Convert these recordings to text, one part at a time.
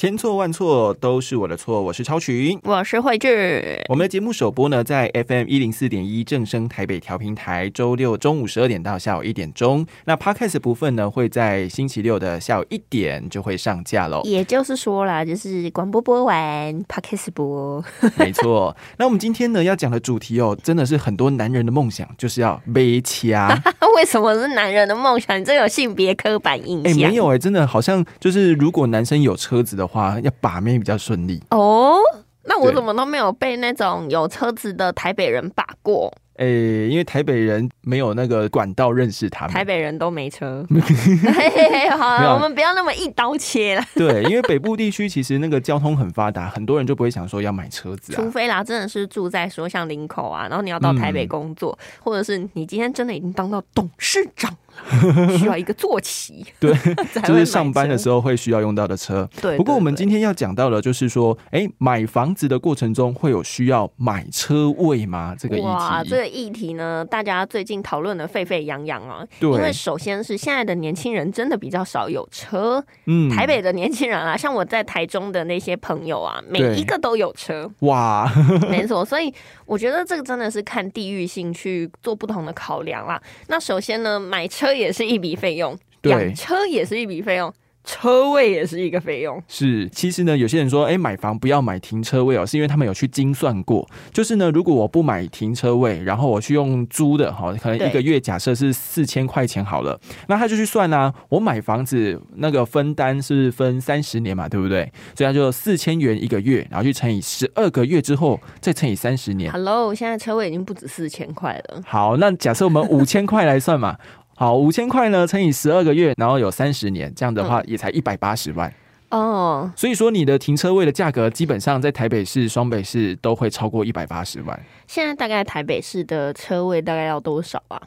千错万错都是我的错，我是超群，我是慧智。我们的节目首播呢，在 FM 一零四点一正声台北调频台，周六中午十二点到下午一点钟。那 Podcast 部分呢，会在星期六的下午一点就会上架喽。也就是说啦，就是广播播完，Podcast 播。没错。那我们今天呢要讲的主题哦，真的是很多男人的梦想，就是要背掐。为什么是男人的梦想？你这有性别刻板印象？哎，没有哎，真的好像就是如果男生有车子的话，要把妹比较顺利哦。那我怎么都没有被那种有车子的台北人把过？诶，因为台北人没有那个管道认识他们，台北人都没车。好了，我们不要那么一刀切了。对，因为北部地区其实那个交通很发达，很多人就不会想说要买车子啊。除非啦，真的是住在说像林口啊，然后你要到台北工作，或者是你今天真的已经当到董事长。需要一个坐骑，对，就是上班的时候会需要用到的车。对，不过我们今天要讲到的，就是说，哎，买房子的过程中会有需要买车位吗？这个议题，这个议题呢，大家最近讨论的沸沸扬扬啊。对，因为首先是现在的年轻人真的比较少有车。嗯，台北的年轻人啊，像我在台中的那些朋友啊，每一个都有车。哇，没错，所以我觉得这个真的是看地域性去做不同的考量啦。那首先呢，买车。车也是一笔费用，养车也是一笔费用。车位也是一个费用，是。其实呢，有些人说，哎，买房不要买停车位哦，是因为他们有去精算过。就是呢，如果我不买停车位，然后我去用租的，哈，可能一个月假设是四千块钱好了，那他就去算啊，我买房子那个分单是分三十年嘛，对不对？所以他就四千元一个月，然后去乘以十二个月之后，再乘以三十年。Hello，现在车位已经不止四千块了。好，那假设我们五千块来算嘛。好，五千块呢，乘以十二个月，然后有三十年，这样的话也才一百八十万哦。所以说，你的停车位的价格基本上在台北市、双北市都会超过一百八十万。现在大概台北市的车位大概要多少啊？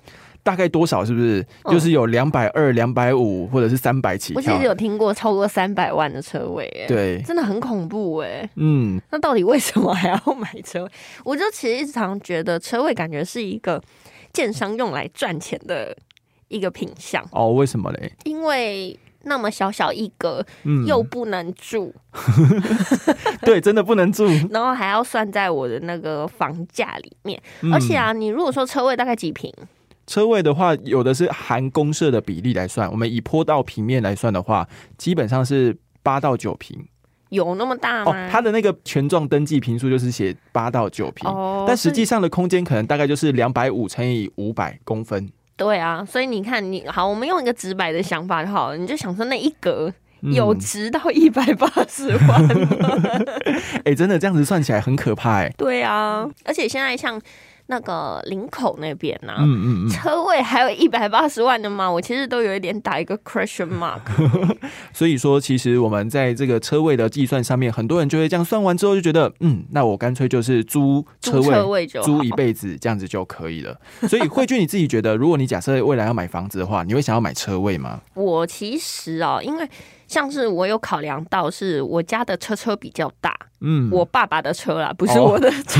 大概多少？是不是就是有两百二、两百五，或者是三百起？我其实有听过超过三百万的车位，对，真的很恐怖哎。嗯，那到底为什么还要买车位？我就其实一直常觉得车位感觉是一个建商用来赚钱的。一个品相哦，为什么嘞？因为那么小小一格，嗯，又不能住，对，真的不能住，然后还要算在我的那个房价里面。而且啊，你如果说车位大概几平？车位的话，有的是含公设的比例来算，我们以坡道平面来算的话，基本上是八到九平。有那么大吗？它的那个权状登记平数就是写八到九平，但实际上的空间可能大概就是两百五乘以五百公分。对啊，所以你看，你好，我们用一个直白的想法就好了，你就想说那一格有值到一百八十万吗？哎，真的这样子算起来很可怕哎。对啊，而且现在像。那个林口那边呢？嗯嗯嗯，车位还有一百八十万的吗？我其实都有一点打一个 question mark。所以说，其实我们在这个车位的计算上面，很多人就会这样算完之后就觉得，嗯，那我干脆就是租车位，租一辈子这样子就可以了。所以慧君，你自己觉得，如果你假设未来要买房子的话，你会想要买车位吗？我其实啊，因为像是我有考量到，是我家的车车比较大。嗯，我爸爸的车啦，不是我的车，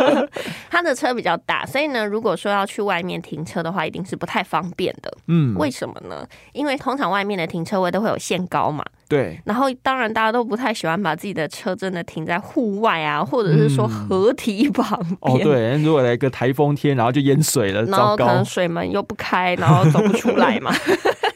他的车比较大，所以呢，如果说要去外面停车的话，一定是不太方便的。嗯，为什么呢？因为通常外面的停车位都会有限高嘛。对。然后，当然大家都不太喜欢把自己的车真的停在户外啊，或者是说河堤旁边。哦，对。如果来个台风天，然后就淹水了，然后可能水门又不开，然后走不出来嘛。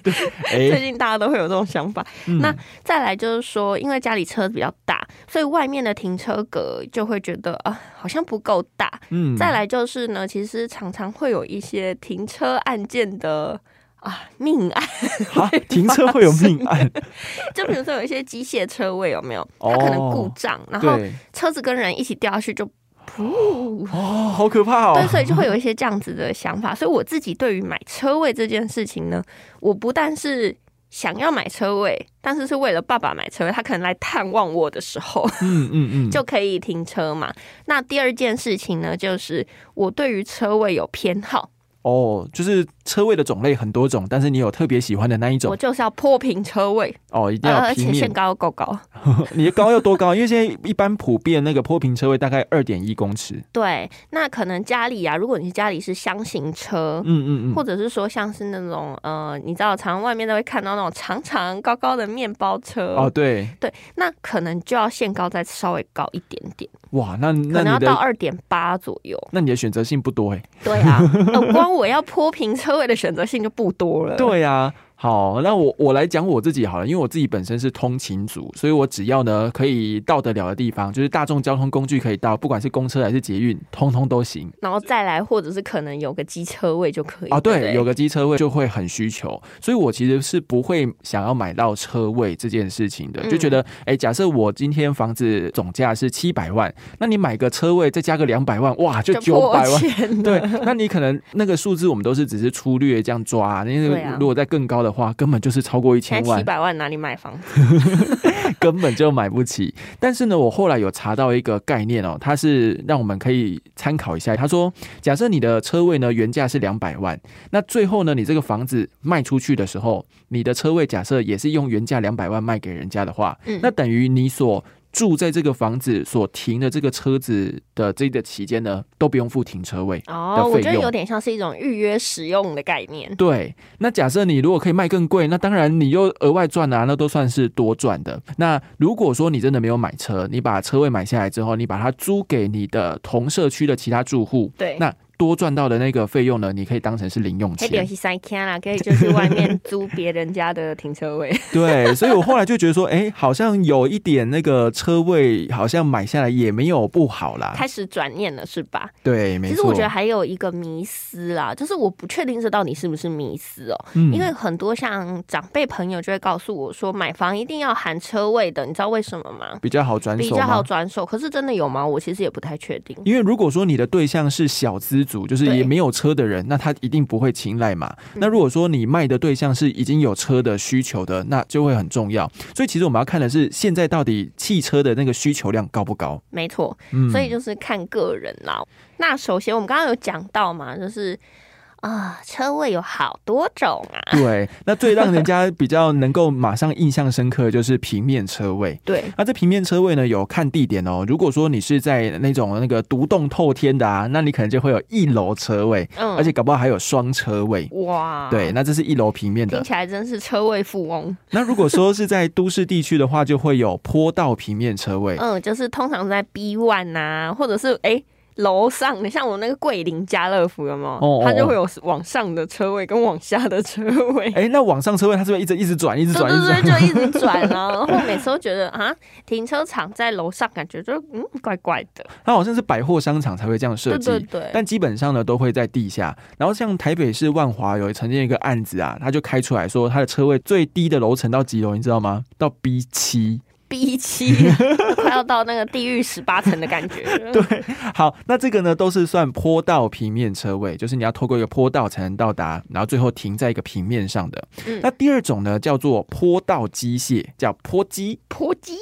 最近大家都会有这种想法。那再来就是说，因为家里车子比较大，所以外面的停车格就会觉得啊，好像不够大。嗯。再来就是呢，其实常常会有一些停车案件的啊命案。啊，停车会有命案？就比如说有一些机械车位有没有？它可能故障，然后车子跟人一起掉下去就。哦，好可怕哦！对，所以就会有一些这样子的想法。所以我自己对于买车位这件事情呢，我不但是想要买车位，但是是为了爸爸买车位，他可能来探望我的时候，嗯嗯嗯，就可以停车嘛。那第二件事情呢，就是我对于车位有偏好。哦，就是车位的种类很多种，但是你有特别喜欢的那一种？我就是要坡平车位哦，一定要而且限高够高。你的高要多高？因为现在一般普遍那个坡平车位大概二点一公尺。对，那可能家里啊，如果你家里是箱型车，嗯嗯嗯，或者是说像是那种呃，你知道，常外面都会看到那种长长高高的面包车哦，对对，那可能就要限高再稍微高一点点。哇，那那可能要到二点八左右。那你的选择性不多哎。对啊，光我要坡平车位的选择性就不多了。对呀。好，那我我来讲我自己好了，因为我自己本身是通勤族，所以我只要呢可以到得了的地方，就是大众交通工具可以到，不管是公车还是捷运，通通都行。然后再来，或者是可能有个机车位就可以。啊，对，有个机车位就会很需求，所以我其实是不会想要买到车位这件事情的，就觉得，哎，假设我今天房子总价是七百万，那你买个车位再加个两百万，哇，就九百万。对，那你可能那个数字我们都是只是粗略这样抓，因为如果在更高的。话根本就是超过一千万，七百万哪里买房子？根本就买不起。但是呢，我后来有查到一个概念哦，它是让我们可以参考一下。他说，假设你的车位呢原价是两百万，那最后呢你这个房子卖出去的时候，你的车位假设也是用原价两百万卖给人家的话，那等于你所。住在这个房子所停的这个车子的这个期间呢，都不用付停车位哦。我觉得有点像是一种预约使用的概念。对，那假设你如果可以卖更贵，那当然你又额外赚啊，那都算是多赚的。那如果说你真的没有买车，你把车位买下来之后，你把它租给你的同社区的其他住户，对，那。多赚到的那个费用呢？你可以当成是零用钱。可以三天啦，可以就是外面租别人家的停车位。对，所以我后来就觉得说，哎，好像有一点那个车位，好像买下来也没有不好啦。开始转念了，是吧？对，没错。其实我觉得还有一个迷思啦，就是我不确定这到底是不是迷思哦。嗯。因为很多像长辈朋友就会告诉我说，买房一定要含车位的，你知道为什么吗？比较好转手。比较好转手，可是真的有吗？我其实也不太确定。因为如果说你的对象是小资。组就是也没有车的人，那他一定不会青睐嘛。那如果说你卖的对象是已经有车的需求的，那就会很重要。所以其实我们要看的是现在到底汽车的那个需求量高不高？没错，所以就是看个人啦。那首先我们刚刚有讲到嘛，就是。啊，车位有好多种啊！对，那最让人家比较能够马上印象深刻的就是平面车位。对，那这平面车位呢，有看地点哦。如果说你是在那种那个独栋透天的啊，那你可能就会有一楼车位，嗯，而且搞不好还有双车位。哇，对，那这是一楼平面的，听起来真是车位富翁。那如果说是在都市地区的话，就会有坡道平面车位。嗯，就是通常在 B one 啊，或者是哎。楼上，你像我那个桂林家乐福有没有？它就会有往上的车位跟往下的车位。哎，那往上车位它是不是一直一直转，一直转，对对对，就一直 转啊。然后每次都觉得啊，停车场在楼上，感觉就嗯怪怪的。它好像是百货商场才会这样设计，对对对。但基本上呢都会在地下。然后像台北市万华有曾经一个案子啊，他就开出来说，他的车位最低的楼层到几楼，你知道吗？到 B 七。B 七 快要到那个地狱十八层的感觉。对，好，那这个呢都是算坡道平面车位，就是你要透过一个坡道才能到达，然后最后停在一个平面上的。那第二种呢叫做坡道机械，叫坡机。坡机。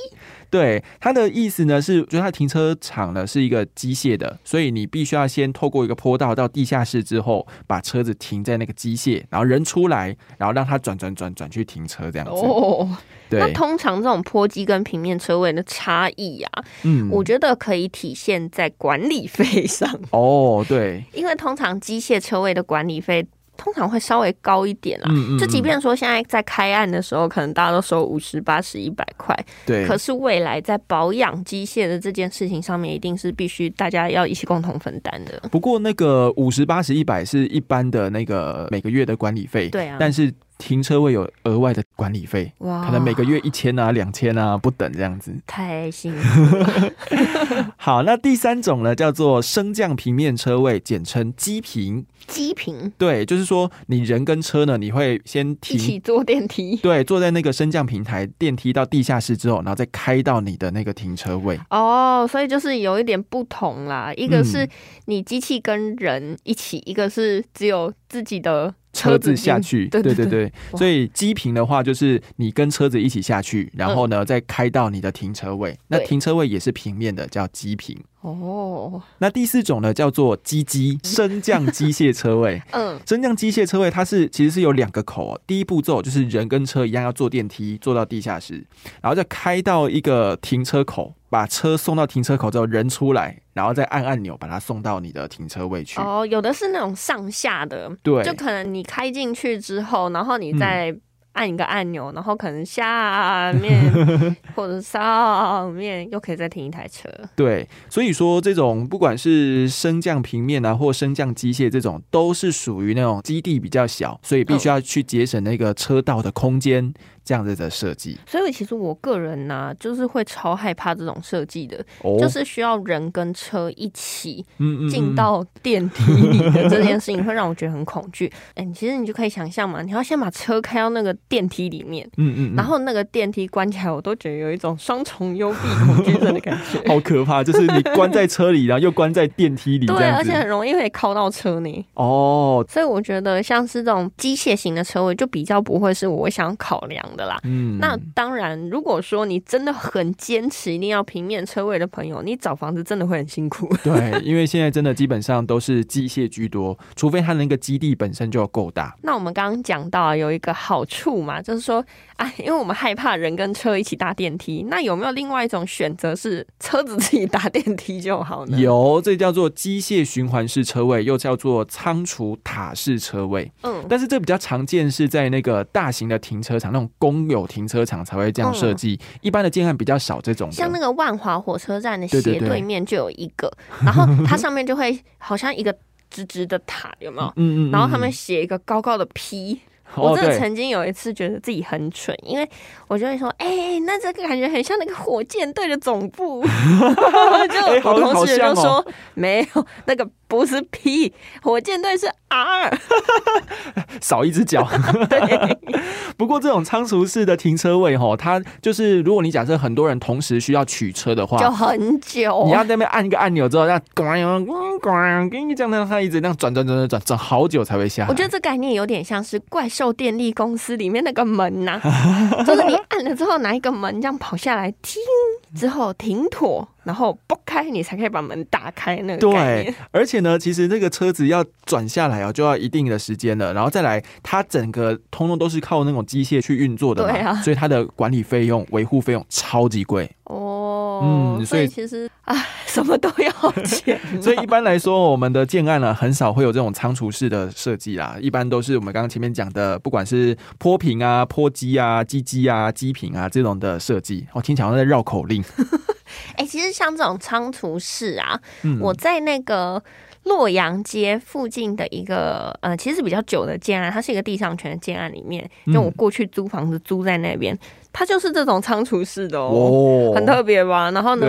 对，它的意思呢是，就是它停车场呢是一个机械的，所以你必须要先透过一个坡道到地下室之后，把车子停在那个机械，然后人出来，然后让它转转转转去停车这样子。那通常这种坡机跟平面车位的差异啊，嗯，我觉得可以体现在管理费上。哦，对，因为通常机械车位的管理费。通常会稍微高一点啦，就即便说现在在开案的时候，可能大家都收五十、八十、一百块，对。可是未来在保养机械的这件事情上面，一定是必须大家要一起共同分担的。不过那个五十、八十、一百是一般的那个每个月的管理费，对啊。但是停车位有额外的管理费，哇，可能每个月一千啊、两千啊不等这样子，太辛苦了。好，那第三种呢，叫做升降平面车位，简称机坪。机坪，对，就是说你人跟车呢，你会先一起坐电梯，对，坐在那个升降平台电梯到地下室之后，然后再开到你的那个停车位。哦，所以就是有一点不同啦，一个是你机器跟人一起，一个是只有自己的。车子下去，对对对，所以机坪的话就是你跟车子一起下去，然后呢再开到你的停车位，那停车位也是平面的，叫机坪。哦，那第四种呢，叫做机机升降机械车位。嗯，升降机械车位它是其实是有两个口，第一步骤就是人跟车一样要坐电梯坐到地下室，然后再开到一个停车口，把车送到停车口之后人出来，然后再按按钮把它送到你的停车位去。哦，有的是那种上下的，对，就可能你开进去之后，然后你再。按一个按钮，然后可能下面 或者上面又可以再停一台车。对，所以说这种不管是升降平面啊，或升降机械这种，都是属于那种基地比较小，所以必须要去节省那个车道的空间。这样子的设计，所以其实我个人呢，就是会超害怕这种设计的，就是需要人跟车一起进到电梯里的这件事情，会让我觉得很恐惧。哎，其实你就可以想象嘛，你要先把车开到那个电梯里面，嗯嗯，然后那个电梯关起来，我都觉得有一种双重幽闭恐惧症的感觉，好可怕！就是你关在车里，然后又关在电梯里，对，而且很容易会靠到车呢。哦，所以我觉得像是这种机械型的车位，就比较不会是我想考量。的啦，嗯，那当然，如果说你真的很坚持一定要平面车位的朋友，你找房子真的会很辛苦。对，因为现在真的基本上都是机械居多，除非它那个基地本身就够大。那我们刚刚讲到有一个好处嘛，就是说，哎，因为我们害怕人跟车一起搭电梯，那有没有另外一种选择是车子自己搭电梯就好呢？有，这叫做机械循环式车位，又叫做仓储塔式车位。嗯，但是这比较常见是在那个大型的停车场那种。公有停车场才会这样设计，一般的建案比较少这种。像那个万华火车站的斜对面就有一个，然后它上面就会好像一个直直的塔，有没有？嗯嗯。然后他们写一个高高的 P。我真的曾经有一次觉得自己很蠢，因为我就会说：“哎，那这个感觉很像那个火箭队的总部。”就我同事就说：“没有，那个不是 P，火箭队是 R，少一只脚。”对。不过这种仓储式的停车位哈，它就是如果你假设很多人同时需要取车的话，就很久。你要在那边按一个按钮之后，让咣咣咣，给你这样让它一直那样转转转转转转好久才会下。我觉得这概念有点像是怪兽。电力公司里面那个门呐，就是你按了之后，拿一个门这样跑下来，听之后停妥，然后拨开，你才可以把门打开。那个对，而且呢，其实那个车子要转下来啊，就要一定的时间了。然后再来，它整个通通都是靠那种机械去运作的嘛，所以它的管理费用、维护费用超级贵哦。嗯，所以其实啊。什么都要钱，所以一般来说，我们的建案呢，很少会有这种仓储式的设计啦。一般都是我们刚刚前面讲的，不管是坡平啊、坡基啊、基基啊、基平啊这种的设计。我听起来像在绕口令。哎，其实像这种仓储式啊，我在那个。洛阳街附近的一个呃，其实比较久的建案，它是一个地上权的建案里面，就我过去租房子租在那边，它就是这种仓储式的哦，很特别吧？然后呢，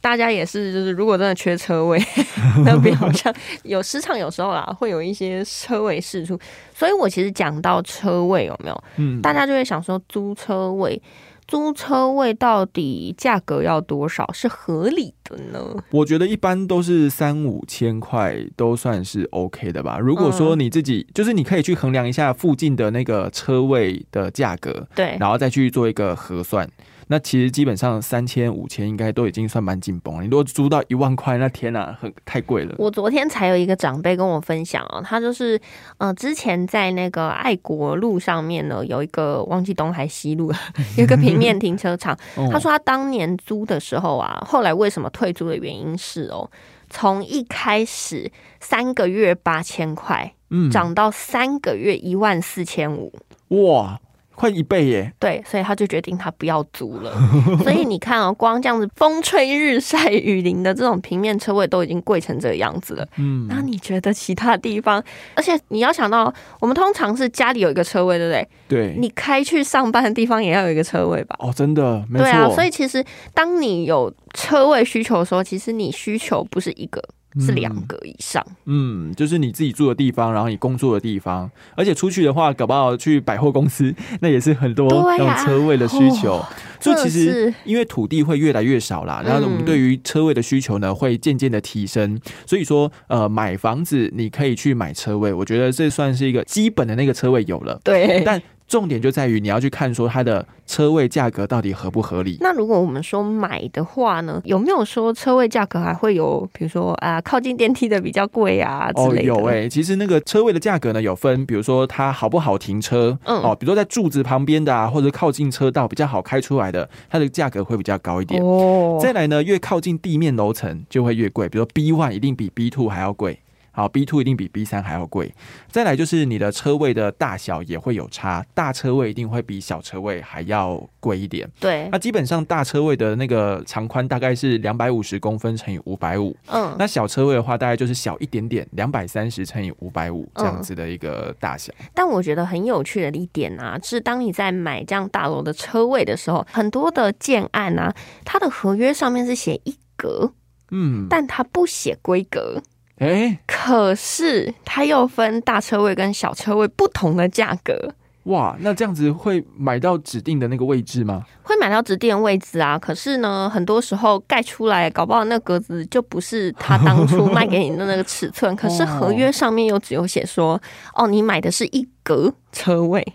大家也是，就是如果真的缺车位，那边好像有时常有时候啦，会有一些车位释出，所以我其实讲到车位有没有？嗯，大家就会想说租车位。租车位到底价格要多少是合理的呢？我觉得一般都是三五千块都算是 OK 的吧。如果说你自己就是你可以去衡量一下附近的那个车位的价格，对，然后再去做一个核算。那其实基本上三千五千应该都已经算蛮紧绷了。你如果租到一万块，那天哪，很太贵了。我昨天才有一个长辈跟我分享哦，他就是呃之前在那个爱国路上面呢，有一个忘记东还西路，有一个平面停车场。他说他当年租的时候啊，后来为什么退租的原因是哦，从一开始三个月八千块，嗯，涨到三个月一万四千五，哇！快一倍耶！对，所以他就决定他不要租了。所以你看哦，光这样子风吹日晒雨淋的这种平面车位都已经贵成这个样子了。嗯，那你觉得其他地方？而且你要想到，我们通常是家里有一个车位，对不对？对。你开去上班的地方也要有一个车位吧？哦，真的，没错。对啊，所以其实当你有车位需求的时候，其实你需求不是一个。是两个以上，嗯，就是你自己住的地方，然后你工作的地方，而且出去的话，搞不好去百货公司，那也是很多那种车位的需求。所以其实因为土地会越来越少啦，然后我们对于车位的需求呢会渐渐的提升。所以说，呃，买房子你可以去买车位，我觉得这算是一个基本的那个车位有了。对，但重点就在于你要去看说它的车位价格到底合不合理。那如果我们说买的话呢，有没有说车位价格还会有，比如说啊，靠近电梯的比较贵啊之类的？哦，有哎，其实那个车位的价格呢有分，比如说它好不好停车，嗯，哦，比如说在柱子旁边的啊，或者靠近车道比较好开出来的，它的价格会比较高一点。哦，再来呢，越靠近地面楼层就会越贵，比如说 B one 一定比 B two 还要贵。好，B two 一定比 B 三还要贵。再来就是你的车位的大小也会有差，大车位一定会比小车位还要贵一点。对，那基本上大车位的那个长宽大概是两百五十公分乘以五百五。嗯，那小车位的话大概就是小一点点，两百三十乘以五百五这样子的一个大小。但我觉得很有趣的一点啊，是当你在买这样大楼的车位的时候，很多的建案啊，它的合约上面是写一格，嗯，但它不写规格。哎，可是它又分大车位跟小车位不同的价格。哇，那这样子会买到指定的那个位置吗？会买到指定位置啊。可是呢，很多时候盖出来，搞不好那格子就不是他当初卖给你的那个尺寸。可是合约上面又只有写说，哦，你买的是一格车位。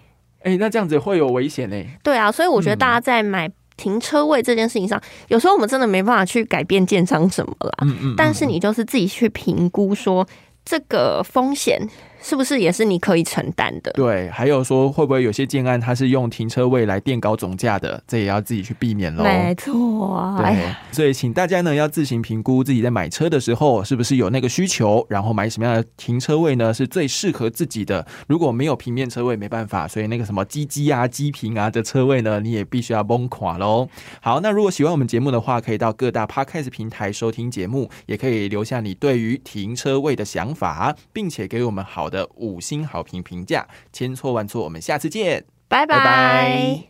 哎，那这样子会有危险呢？对啊，所以我觉得大家在买。停车位这件事情上，有时候我们真的没办法去改变建商什么啦。嗯嗯。但是你就是自己去评估说这个风险。是不是也是你可以承担的？对，还有说会不会有些建案它是用停车位来垫高总价的，这也要自己去避免喽。没错，啊对，所以请大家呢要自行评估自己在买车的时候是不是有那个需求，然后买什么样的停车位呢是最适合自己的。如果没有平面车位，没办法，所以那个什么机机啊、机坪啊的车位呢，你也必须要崩垮喽。好，那如果喜欢我们节目的话，可以到各大 podcast 平台收听节目，也可以留下你对于停车位的想法，并且给我们好。的五星好评评价，千错万错，我们下次见，拜拜。